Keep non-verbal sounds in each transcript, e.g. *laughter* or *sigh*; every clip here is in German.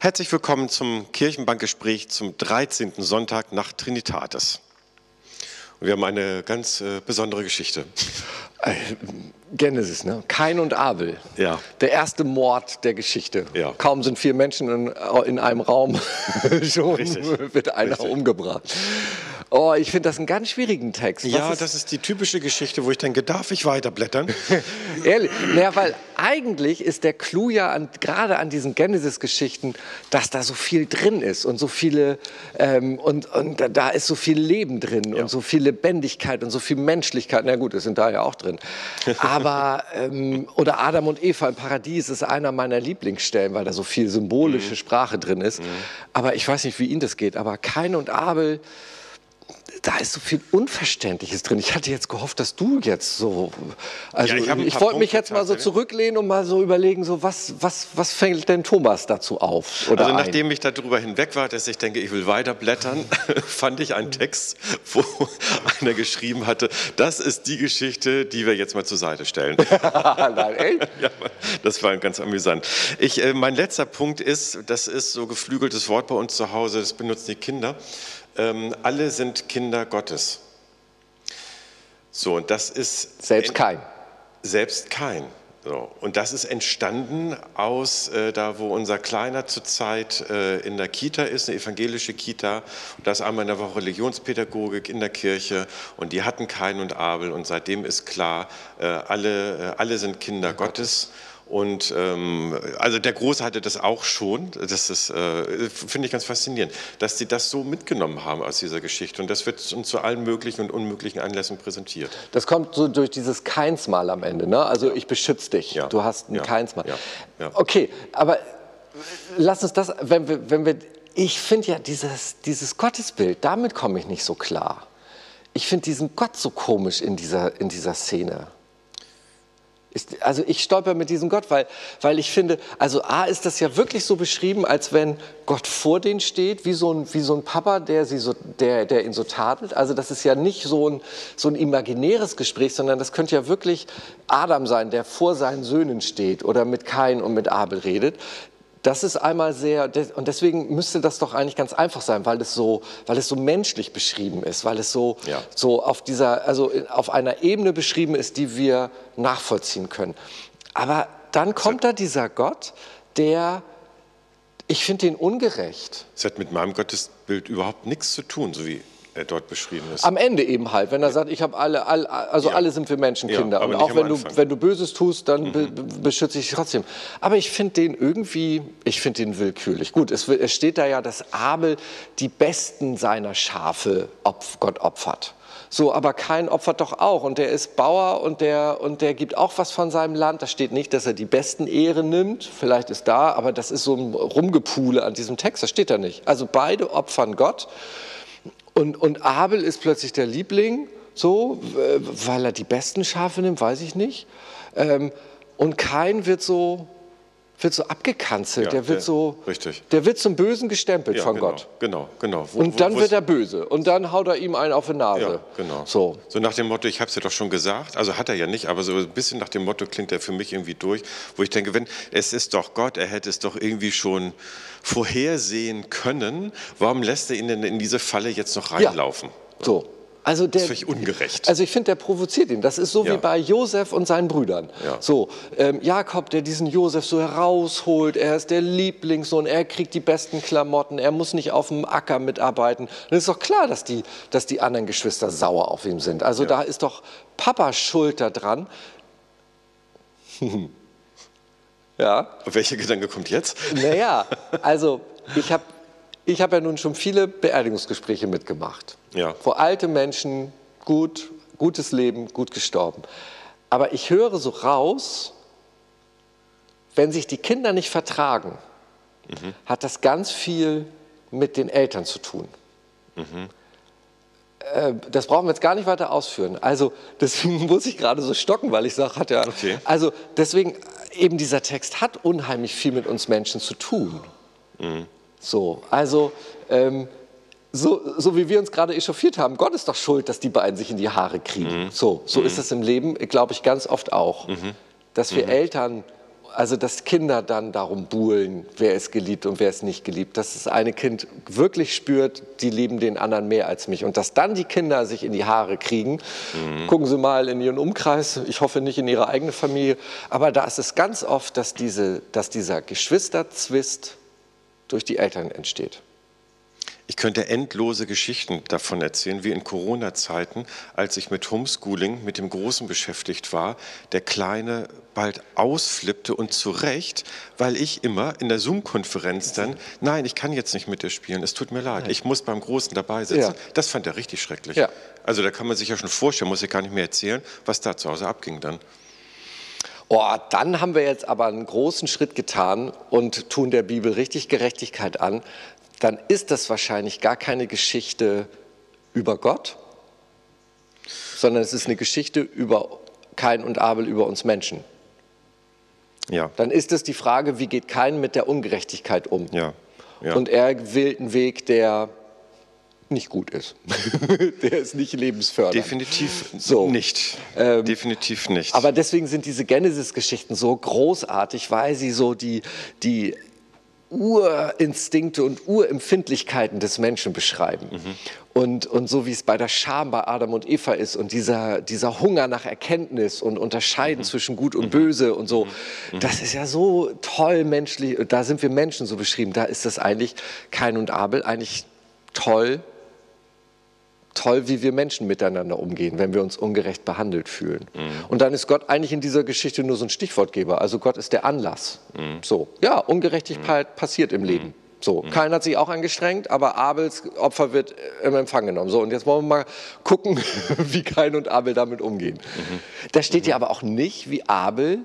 Herzlich willkommen zum Kirchenbankgespräch zum 13. Sonntag nach Trinitatis. Und wir haben eine ganz äh, besondere Geschichte. Äh, Genesis, ne? Kain und Abel. Ja. Der erste Mord der Geschichte. Ja. Kaum sind vier Menschen in, in einem Raum, *laughs* schon Richtig. wird einer Richtig. umgebracht. Oh, ich finde das einen ganz schwierigen Text. Was Ja, ist- das ist die typische Geschichte, wo ich denke, darf ich weiterblättern? *laughs* Ehrlich, naja, weil eigentlich ist der Clou ja an, gerade an diesen Genesis-Geschichten, dass da so viel drin ist und so viele ähm, und, und da- ist so viel Leben drin und so viel Lebendigkeit und so viel Menschlichkeit. Na gut, das sind da ja auch drin. *laughs* Aber ähm, oder Adam und Eva im Paradies ist einer meiner Lieblingsstellen, weil da so viel symbolische Sprache drin ist. Aber ich weiß nicht, wie Ihnen das geht. Aber Kain und Abel da ist so viel Unverständliches drin. Ich hatte jetzt gehofft, dass du jetzt so. Also Ja, ich ich, ein wollte mich jetzt mal so zurücklehnen und mal so überlegen, so was, was, was fängt denn Thomas dazu auf? Oder Also ein? nachdem ich darüber hinweg war, dass ich denke, ich will weiterblättern, *laughs* fand ich einen Text, *laughs* wo einer geschrieben hatte, das ist die Geschichte, die wir jetzt mal zur Seite stellen. *laughs* Nein, echt? Ja, das war ganz amüsant. Ich, äh, mein letzter Punkt ist, das ist so geflügeltes Wort bei uns zu Hause, das benutzen die Kinder. Ähm, alle sind Kinder Gottes. So, und das ist Selbst kein. selbst kein. So. Und das ist entstanden aus, äh, da wo unser Kleiner zurzeit äh, in der Kita ist, eine evangelische Kita. Und da ist einmal in der Woche Religionspädagogik in der Kirche. Und die hatten Kain und Abel. Und seitdem ist klar, äh, alle, äh, alle sind Kinder Gottes. Und ähm, also der Große hatte das auch schon. Das ist, äh, finde ich ganz faszinierend, dass sie das so mitgenommen haben aus dieser Geschichte. Und das wird uns zu allen möglichen und unmöglichen Anlässen präsentiert. Das kommt so durch dieses Keinsmal am Ende, ne? Also ich beschütze dich. Ja. Du hast ein Ja. Keinsmal. Ja. Ja. Okay, aber lass uns das, wenn wir, wenn wir ich finde ja dieses, dieses Gottesbild, damit komme ich nicht so klar. Ich finde diesen Gott so komisch in dieser, in dieser Szene. Also ich stolper mit diesem Gott, weil, weil ich finde, also A ist das ja wirklich so beschrieben, als wenn Gott vor denen steht, wie so ein, wie so ein Papa, der, sie so, der, der ihn so tadelt. Also das ist ja nicht so ein, so ein imaginäres Gespräch, sondern das könnte ja wirklich Adam sein, der vor seinen Söhnen steht oder mit Kain und mit Abel redet. Das ist einmal sehr, und deswegen müsste das doch eigentlich ganz einfach sein, weil es so, weil es so menschlich beschrieben ist, weil es so, Ja. so auf dieser, also auf einer Ebene beschrieben ist, die wir nachvollziehen können. Aber dann kommt da dieser Gott, der, ich finde den ungerecht. Es hat mit meinem Gottesbild überhaupt nichts zu tun, so wie dort beschrieben ist. Am Ende eben halt, wenn er sagt, ich habe alle, alle, also Ja. alle sind wir Menschenkinder. Ja, aber und auch wenn du. Mhm. wenn du Böses tust, dann be, be, beschütze ich dich trotzdem. Aber ich finde den irgendwie, ich finde den willkürlich. Gut, es, es steht da ja, dass Abel die Besten seiner Schafe opf, Gott opfert. So, aber kein opfert doch auch. Und der ist Bauer und der, und der gibt auch was von seinem Land. Da steht nicht, dass er die besten Ehren nimmt. Vielleicht ist da, aber das ist so ein Rumgepule an diesem Text. Das steht da nicht. Also beide opfern Gott. Und, und Abel ist plötzlich der Liebling, so, weil er die besten Schafe nimmt, weiß ich nicht. Ähm, und Kain wird so, wird so abgekanzelt, Ja, der wird der- so, richtig. der wird zum Bösen gestempelt Ja, von genau, Gott. Genau, genau. Wo- Und dann wo wird er böse und dann haut er ihm einen auf die Nase. Ja, genau. So. so nach dem Motto, ich habe es ja doch schon gesagt, also hat er ja nicht, aber so ein bisschen nach dem Motto klingt er für mich irgendwie durch, wo ich denke, wenn es ist doch Gott, er hätte es doch irgendwie schon vorhersehen können, warum lässt er ihn denn in diese Falle jetzt noch reinlaufen? So. Also der, Das ist völlig ungerecht. Also ich finde, der provoziert ihn. Das ist so Ja. wie bei Josef und seinen Brüdern. Ja. So, ähm, Jakob, der diesen Josef so herausholt, er ist der Lieblingssohn, er kriegt die besten Klamotten, er muss nicht auf dem Acker mitarbeiten. Dann ist doch klar, dass die, dass die anderen Geschwister sauer auf ihn sind. Also da ist doch Papa schuld daran. *laughs* ja. Welcher Gedanke kommt jetzt? Naja, also ich habe ich hab ja nun schon viele Beerdigungsgespräche mitgemacht. Ja. Wo alte Menschen, gut, gutes Leben, gut gestorben. Aber ich höre so raus, wenn sich die Kinder nicht vertragen, hat das ganz viel mit den Eltern zu tun. Äh, Das brauchen wir jetzt gar nicht weiter ausführen. Also *laughs* deswegen muss ich gerade so stocken, weil ich sage, hat ja. Okay. Also deswegen eben dieser Text hat unheimlich viel mit uns Menschen zu tun. So, also ähm, so, so wie wir uns gerade echauffiert haben, Gott ist doch schuld, dass die beiden sich in die Haare kriegen. So, so ist es im Leben, glaube ich, ganz oft auch. Dass wir Eltern also dass Kinder dann darum buhlen, wer ist geliebt und wer ist nicht geliebt. Dass das eine Kind wirklich spürt, die lieben den anderen mehr als mich. Und dass dann die Kinder sich in die Haare kriegen. Mhm. Gucken Sie mal in Ihren Umkreis, ich hoffe nicht in Ihre eigene Familie. Aber da ist es ganz oft, dass, diese, dass dieser Geschwisterzwist durch die Eltern entsteht. Ich könnte endlose Geschichten davon erzählen, wie in Corona-Zeiten, als ich mit Homeschooling, mit dem Großen beschäftigt war, der Kleine bald ausflippte und zu Recht, weil ich immer in der Zoom-Konferenz dann, nein, ich kann jetzt nicht mit dir spielen, es tut mir leid, ich muss beim Großen dabei sitzen. Ja. Das fand er richtig schrecklich. Ja. Also da kann man sich ja schon vorstellen, muss ich gar nicht mehr erzählen, was da zu Hause abging dann. Oh, dann haben wir jetzt aber einen großen Schritt getan und tun der Bibel richtig Gerechtigkeit an, dann ist das wahrscheinlich gar keine Geschichte über Gott, sondern es ist eine Geschichte über Kain und Abel, über uns Menschen. Ja. Dann ist es die Frage, wie geht Kain mit der Ungerechtigkeit um? Ja. Ja. Und er wählt einen Weg, der nicht gut ist. *laughs* der ist nicht lebensfördernd. Definitiv so. nicht. Ähm, Definitiv nicht. Aber deswegen sind diese Genesis-Geschichten so großartig, weil sie so die, die Urinstinkte und Urempfindlichkeiten des Menschen beschreiben. Mhm. Und, und so wie es bei der Scham bei Adam und Eva ist und dieser, dieser Hunger nach Erkenntnis und Unterscheiden mhm. zwischen Gut und mhm. Böse und so, mhm. das ist ja so toll menschlich, da sind wir Menschen so beschrieben, da ist das eigentlich Kain und Abel eigentlich toll toll, wie wir Menschen miteinander umgehen, wenn wir uns ungerecht behandelt fühlen. Mhm. Und dann ist Gott eigentlich in dieser Geschichte nur so ein Stichwortgeber. Also Gott ist der Anlass. Mhm. So, ja, Ungerechtigkeit mhm. passiert im Leben. So, mhm. Kain hat sich auch angestrengt, aber Abels Opfer wird im Empfang genommen. So, und jetzt wollen wir mal gucken, *laughs* wie Kain und Abel damit umgehen. Mhm. Da steht ja aber auch nicht, wie Abel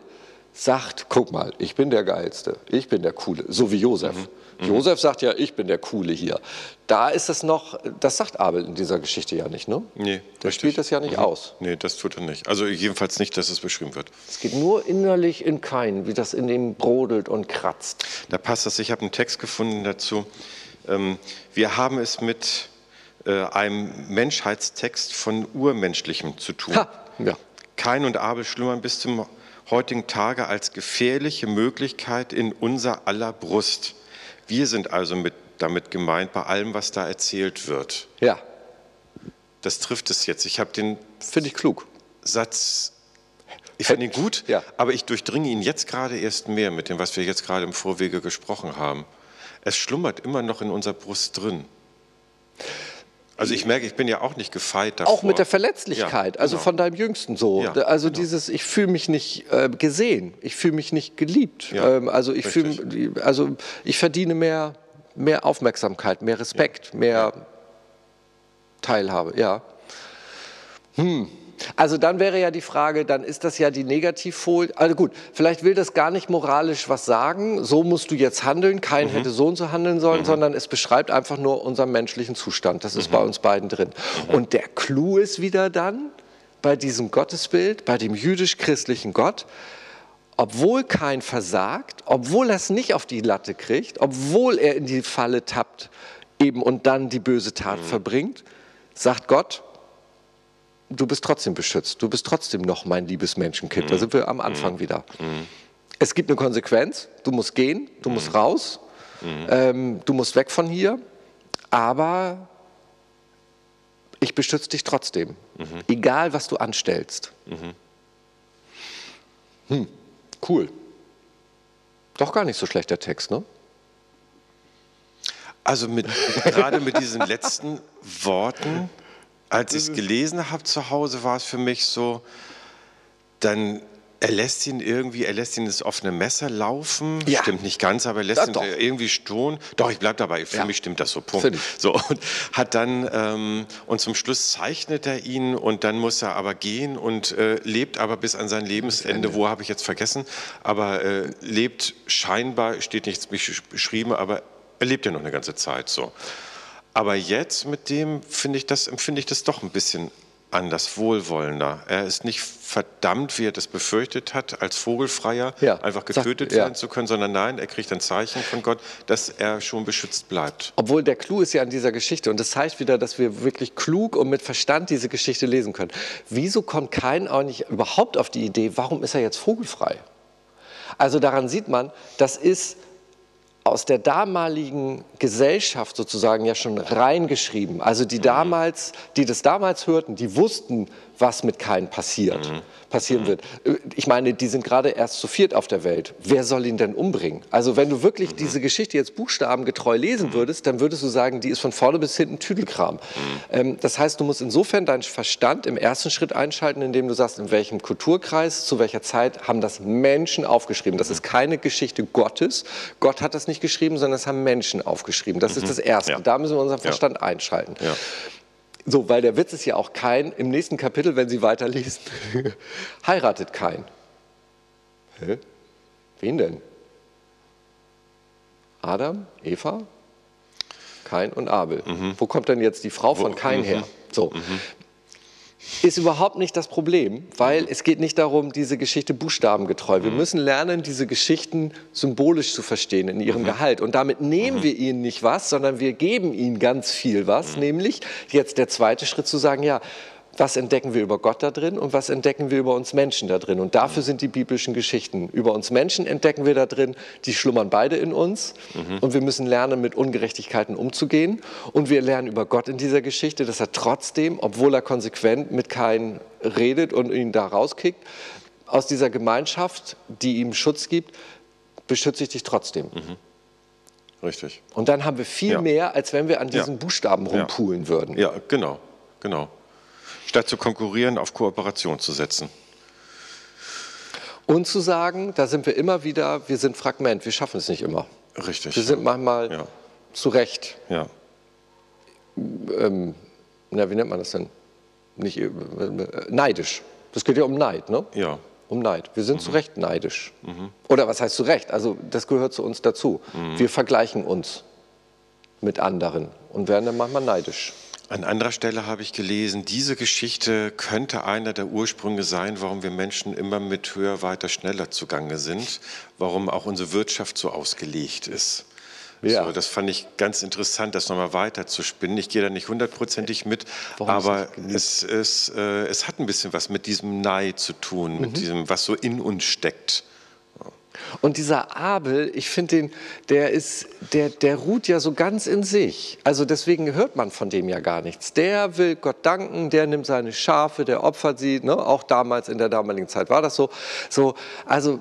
sagt, guck mal, ich bin der Geilste, ich bin der Coole, so wie Josef. Mhm. Mhm. Josef sagt ja, ich bin der Coole hier. Da ist es noch, das sagt Abel in dieser Geschichte ja nicht, ne? Nee. Der richtig. spielt das ja nicht mhm. aus. Nee, das tut er nicht. Also jedenfalls nicht, dass es beschrieben wird. Es geht nur innerlich in Kein, wie das in ihm brodelt und kratzt. Da passt das. Ich habe einen Text gefunden dazu. Ähm, wir haben es mit äh, einem Menschheitstext von Urmenschlichem zu tun. Ha, ja. Kain und Abel schlummern bis zum heutigen Tage als gefährliche Möglichkeit in unser aller Brust. Wir sind also mit, damit gemeint bei allem, was da erzählt wird. Ja. Das trifft es jetzt. Ich habe den. Finde ich klug. Satz. Ich finde ihn gut, ja. aber ich durchdringe ihn jetzt gerade erst mehr mit dem, was wir jetzt gerade im Vorwege gesprochen haben. Es schlummert immer noch in unserer Brust drin. Also ich merke, ich bin ja auch nicht gefeit davor. Auch mit der Verletzlichkeit, ja, also genau. von deinem Jüngsten so. Ja, also genau. dieses, ich fühle mich nicht äh, gesehen, ich fühle mich nicht geliebt. Ja, ähm, also ich fühle, also ich verdiene mehr, mehr Aufmerksamkeit, mehr Respekt, mehr Teilhabe. Ja. Hm. Also dann wäre ja die Frage, dann ist das ja die Negativfolie. Also gut, vielleicht will das gar nicht moralisch was sagen, so musst du jetzt handeln, kein mhm. hätte so und so handeln sollen, mhm. sondern es beschreibt einfach nur unseren menschlichen Zustand. Das ist mhm. bei uns beiden drin. Mhm. Und der Clou ist wieder dann bei diesem Gottesbild, bei dem jüdisch-christlichen Gott, obwohl kein versagt, obwohl er es nicht auf die Latte kriegt, obwohl er in die Falle tappt eben und dann die böse Tat mhm. verbringt, sagt Gott, du bist trotzdem beschützt. Du bist trotzdem noch mein liebes Menschenkind. Mhm. Da sind wir am Anfang mhm. wieder. Mhm. Es gibt eine Konsequenz. Du musst gehen, du musst mhm. raus, mhm. ähm, du musst weg von hier. Aber ich beschütze dich trotzdem. Egal, was du anstellst. Hm, cool. Doch gar nicht so schlecht der Text, ne? Also mit, gerade mit diesen letzten *laughs* Worten als ich es gelesen habe zu Hause, war es für mich so, dann er lässt ihn irgendwie, er lässt ihn ins offene Messer laufen. Ja. Stimmt nicht ganz, aber er lässt ja, ihn irgendwie stohlen. Doch, ich bleibe dabei. Für ja. mich stimmt das so. Punkt. So und hat dann ähm, und zum Schluss zeichnet er ihn und dann muss er aber gehen und äh, lebt aber bis an sein Lebensende. Wo habe ich jetzt vergessen? Aber äh, lebt scheinbar steht nichts beschrieben, aber er lebt ja noch eine ganze Zeit so. Aber jetzt mit dem finde ich das, empfinde ich das doch ein bisschen anders, wohlwollender. Er ist nicht verdammt, wie er das befürchtet hat, als Vogelfreier ja, einfach getötet sagt, werden ja. zu können, sondern nein, er kriegt ein Zeichen von Gott, dass er schon beschützt bleibt. Obwohl der Clou ist ja an dieser Geschichte und das zeigt wieder, dass wir wirklich klug und mit Verstand diese Geschichte lesen können. Wieso kommt kein auch nicht überhaupt auf die Idee, warum ist er jetzt vogelfrei? Also daran sieht man, das ist aus der damaligen Gesellschaft sozusagen ja schon reingeschrieben. Also die damals, die das damals hörten, die wussten, was mit Kain passiert, mhm. passieren mhm. wird. Äh, ich meine, die sind gerade erst zu viert auf der Welt. Wer soll ihn denn umbringen? Also wenn du wirklich mhm. diese Geschichte jetzt buchstabengetreu lesen mhm. würdest, dann würdest du sagen, die ist von vorne bis hinten Tüdelkram. Mhm. Ähm, das heißt, du musst insofern deinen Verstand im ersten Schritt einschalten, indem du sagst, in welchem Kulturkreis, zu welcher Zeit haben das Menschen aufgeschrieben. Das mhm. ist keine Geschichte Gottes. Gott hat das nicht geschrieben, sondern das haben Menschen aufgeschrieben. Das ist das Erste. Ja. Da müssen wir unseren Verstand ja. einschalten. Ja. So, weil der Witz ist ja auch kein, im nächsten Kapitel, wenn Sie weiterlesen, *laughs* heiratet kein. Hä? Wen denn? Adam, Eva, Kain und Abel. Mhm. Wo kommt denn jetzt die Frau von Kain mhm. her? So. Mhm ist überhaupt nicht das Problem, weil es geht nicht darum, diese Geschichte buchstabengetreu. Wir mhm. müssen lernen, diese Geschichten symbolisch zu verstehen in ihrem mhm. Gehalt. Und damit nehmen mhm. wir ihnen nicht was, sondern wir geben ihnen ganz viel was, mhm. nämlich jetzt der zweite Schritt zu sagen, ja, was entdecken wir über Gott da drin und was entdecken wir über uns Menschen da drin. Und dafür sind die biblischen Geschichten. Über uns Menschen entdecken wir da drin, die schlummern beide in uns. Mhm. Und wir müssen lernen, mit Ungerechtigkeiten umzugehen. Und wir lernen über Gott in dieser Geschichte, dass er trotzdem, obwohl er konsequent mit keinem redet und ihn da rauskickt, aus dieser Gemeinschaft, die ihm Schutz gibt, beschütze ich dich trotzdem. Mhm. Richtig. Und dann haben wir viel ja. mehr, als wenn wir an diesen ja. Buchstaben rumpulen ja. würden. Ja, genau, genau statt zu konkurrieren, auf Kooperation zu setzen. Und zu sagen, da sind wir immer wieder, wir sind Fragment, wir schaffen es nicht immer. Richtig. Wir sind manchmal ja. zu Recht. Ja. Ähm, na, wie nennt man das denn? Nicht äh, neidisch. Das geht ja um Neid, ne? Ja. Um Neid. Wir sind mhm. zu Recht neidisch. Mhm. Oder was heißt zu Recht? Also das gehört zu uns dazu. Mhm. Wir vergleichen uns mit anderen und werden dann manchmal neidisch. An anderer Stelle habe ich gelesen, diese Geschichte könnte einer der Ursprünge sein, warum wir Menschen immer mit höher, weiter, schneller zugange sind, warum auch unsere Wirtschaft so ausgelegt ist. Ja. So, das fand ich ganz interessant, das nochmal weiter zu spinnen. Ich gehe da nicht hundertprozentig mit, warum aber es, es, äh, es hat ein bisschen was mit diesem Nei zu tun, mit mhm. diesem, was so in uns steckt. Und dieser Abel, ich finde den, der ist, der, der ruht ja so ganz in sich. Also deswegen hört man von dem ja gar nichts. Der will Gott danken, der nimmt seine Schafe, der opfert sie. Ne? Auch damals in der damaligen Zeit war das so. So, also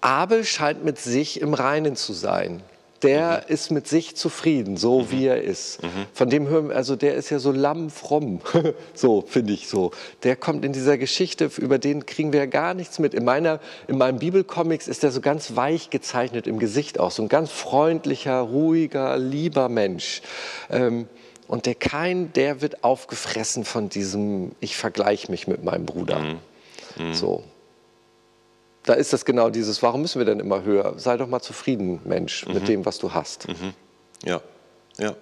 Abel scheint mit sich im Reinen zu sein der mhm. ist mit sich zufrieden, so mhm. wie er ist. Mhm. Von dem hören, also der ist ja so lammfromm, *laughs* so finde ich so. Der kommt in dieser Geschichte, über den kriegen wir ja gar nichts mit. In, meiner, in meinem Bibelcomics ist er so ganz weich gezeichnet im Gesicht auch, so ein ganz freundlicher, ruhiger, lieber Mensch. Ähm, und der Kain, der wird aufgefressen von diesem, ich vergleiche mich mit meinem Bruder. Mhm. Mhm. So da ist das genau dieses, warum müssen wir denn immer höher? Sei doch mal zufrieden, Mensch, mhm. mit dem, was du hast. Mhm. Ja, ja.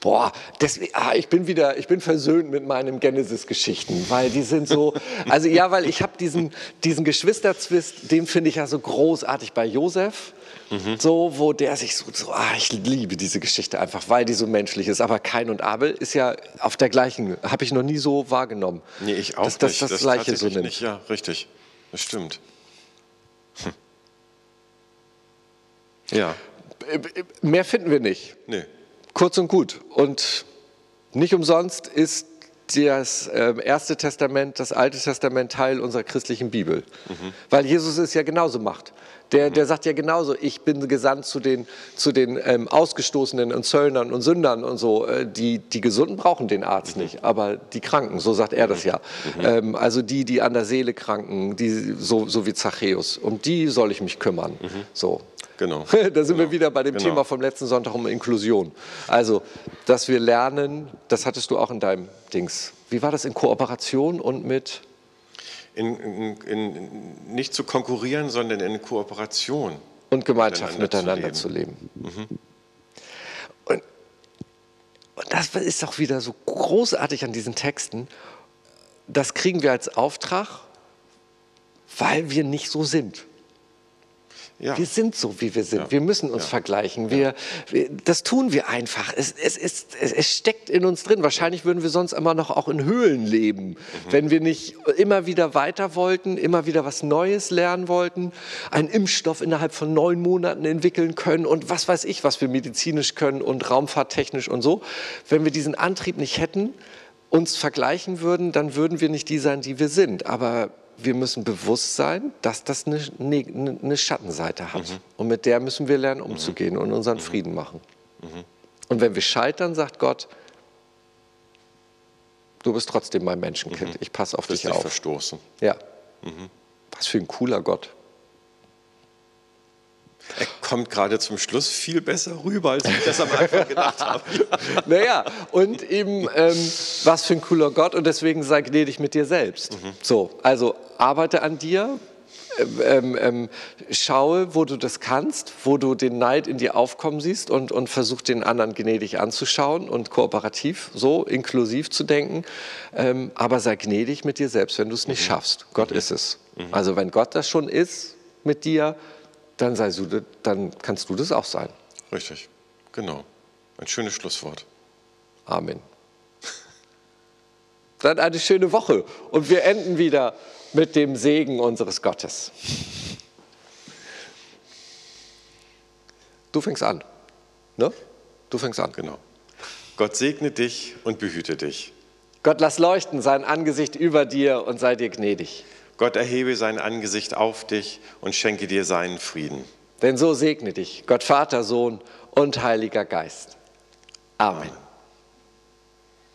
Boah, deswegen, ah, ich bin wieder, ich bin versöhnt mit meinen Genesis-Geschichten, weil die sind so, *laughs* also ja, weil ich habe diesen, diesen Geschwisterzwist, den finde ich ja so großartig bei Josef, mhm. so, wo der sich so, so ah, ich liebe diese Geschichte einfach, weil die so menschlich ist. Aber Kain und Abel ist ja auf der gleichen, habe ich noch nie so wahrgenommen. Nee, ich auch dass, dass nicht. Das, das Gleiche so nimmt. Nicht. Ja, richtig, das stimmt. Hm. Ja. Mehr finden wir nicht. Nee. Kurz und gut. Und nicht umsonst ist das ähm, Erste Testament, das Alte Testament Teil unserer christlichen Bibel. Mhm. Weil Jesus es ja genauso macht. Der, der sagt ja genauso, ich bin gesandt zu den, zu den ähm, Ausgestoßenen und Zöllnern und Sündern und so. Äh, die, die Gesunden brauchen den Arzt mhm. nicht, aber die Kranken, so sagt er das ja. Mhm. Ähm, also die, die an der Seele kranken, die, so, so wie Zachäus, um die soll ich mich kümmern. Mhm. So. Genau. *laughs* da sind genau. wir wieder bei dem genau. Thema vom letzten Sonntag um Inklusion. Also, dass wir lernen, das hattest du auch in deinem Dings. Wie war das in Kooperation und mit in, in, in, nicht zu konkurrieren, sondern in Kooperation. Und Gemeinschaft miteinander, miteinander zu leben. Zu leben. Mhm. Und, und das ist auch wieder so großartig an diesen Texten. Das kriegen wir als Auftrag, weil wir nicht so sind. Ja. Wir sind so, wie wir sind. Wir müssen uns vergleichen. Wir, wir, das tun wir einfach. Es, es, es, es steckt in uns drin. Wahrscheinlich würden wir sonst immer noch auch in Höhlen leben, Mhm. wenn wir nicht immer wieder weiter wollten, immer wieder was Neues lernen wollten, einen Impfstoff innerhalb von neun Monaten entwickeln können und was weiß ich, was wir medizinisch können und raumfahrttechnisch und so. Wenn wir diesen Antrieb nicht hätten, uns vergleichen würden, dann würden wir nicht die sein, die wir sind. Aber wir müssen bewusst sein, dass das eine, eine, eine Schattenseite hat. Und mit der müssen wir lernen, umzugehen und unseren Frieden machen. Und wenn wir scheitern, sagt Gott, du bist trotzdem mein Menschenkind. Ich passe auf Bist dich nicht auf. verstoßen. Ja. Was für ein cooler Gott. Er kommt gerade zum Schluss viel besser rüber, als ich das am Anfang gedacht habe. *laughs* Naja, und eben, ähm, was für ein cooler Gott und deswegen sei gnädig mit dir selbst. So, also arbeite an dir, ähm, ähm, ähm, schaue, wo du das kannst, wo du den Neid in dir aufkommen siehst und, und versuch den anderen gnädig anzuschauen und kooperativ, so inklusiv zu denken. Ähm, aber sei gnädig mit dir selbst, wenn du es nicht schaffst. Gott ist es. Also wenn Gott das schon ist mit dir, dann, sei du, dann kannst du das auch sein. Richtig, genau. Ein schönes Schlusswort. Amen. *laughs* Dann eine schöne Woche und wir enden wieder mit dem Segen unseres Gottes. Du fängst an. Ne? Du fängst an. Genau. Gott segne dich und behüte dich. Gott lass leuchten sein Angesicht über dir und sei dir gnädig. Gott erhebe sein Angesicht auf dich und schenke dir seinen Frieden. Denn so segne dich Gott Vater, Sohn und Heiliger Geist. Amen.